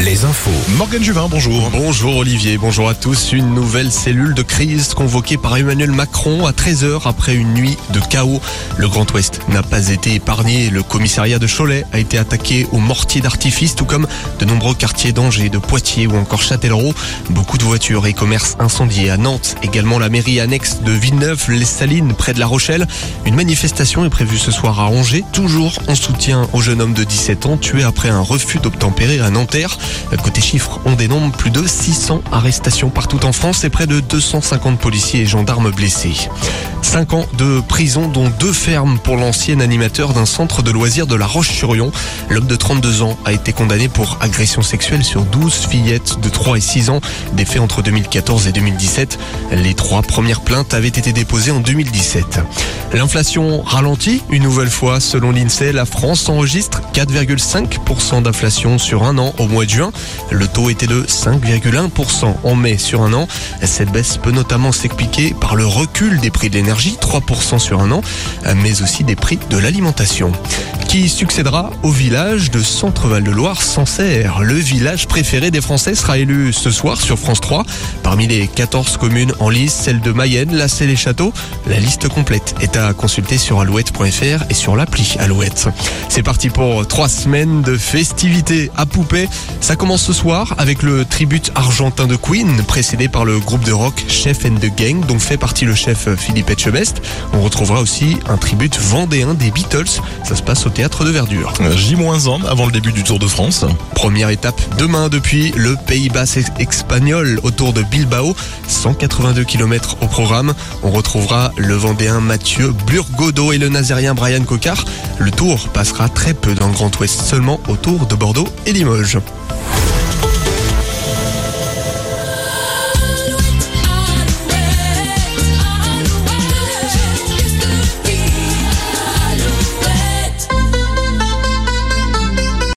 Les infos. Morgane Juvin, bonjour. Bonjour Olivier, bonjour à tous. Une nouvelle cellule de crise convoquée par Emmanuel Macron à 13h après une nuit de chaos. Le Grand Ouest n'a pas été épargné. Le commissariat de Cholet a été attaqué au mortier d'artifice, tout comme de nombreux quartiers d'Angers, de Poitiers ou encore Châtellerault. Beaucoup de voitures et commerces incendiés à Nantes. Également la mairie annexe de Villeneuve-les-Salines, près de La Rochelle. Une manifestation est prévue ce soir à Angers, toujours en soutien au jeune homme de 17 ans tué après un refus d'obtempérer à Côté chiffres, on dénombre plus de 600 arrestations partout en France et près de 250 policiers et gendarmes blessés. 5 ans de prison dont deux fermes pour l'ancien animateur d'un centre de loisirs de La Roche-sur-Yon. L'homme de 32 ans a été condamné pour agression sexuelle sur 12 fillettes de 3 et 6 ans, des faits entre 2014 et 2017. Les trois premières plaintes avaient été déposées en 2017. L'inflation ralentit une nouvelle fois. Selon l'INSEE, la France enregistre 4,5% d'inflation sur un an au mois de juin. Le taux était de 5,1% en mai sur un an. Cette baisse peut notamment s'expliquer par le recul des prix de l'énergie, 3% sur un an, mais aussi des prix de l'alimentation qui succédera au village de Centre-Val de Loire, Sancerre. Le village préféré des Français sera élu ce soir sur France 3. Parmi les 14 communes en lice, celle de Mayenne, la les Châteaux. La liste complète est à consulter sur alouette.fr et sur l'appli Alouette. C'est parti pour trois semaines de festivités à poupée. Ça commence ce soir avec le tribute argentin de Queen, précédé par le groupe de rock Chef and the Gang, dont fait partie le chef Philippe On retrouvera aussi un tribute vendéen des Beatles. Ça se passe au théâtre de Verdure. J-1 avant le début du Tour de France. Première étape demain depuis le Pays Bas espagnol autour de Bilbao. 182 km au programme. On retrouvera le Vendéen Mathieu Burgodo et le Nazérien Brian Cocard. Le tour passera très peu dans le Grand Ouest, seulement autour de Bordeaux et Limoges.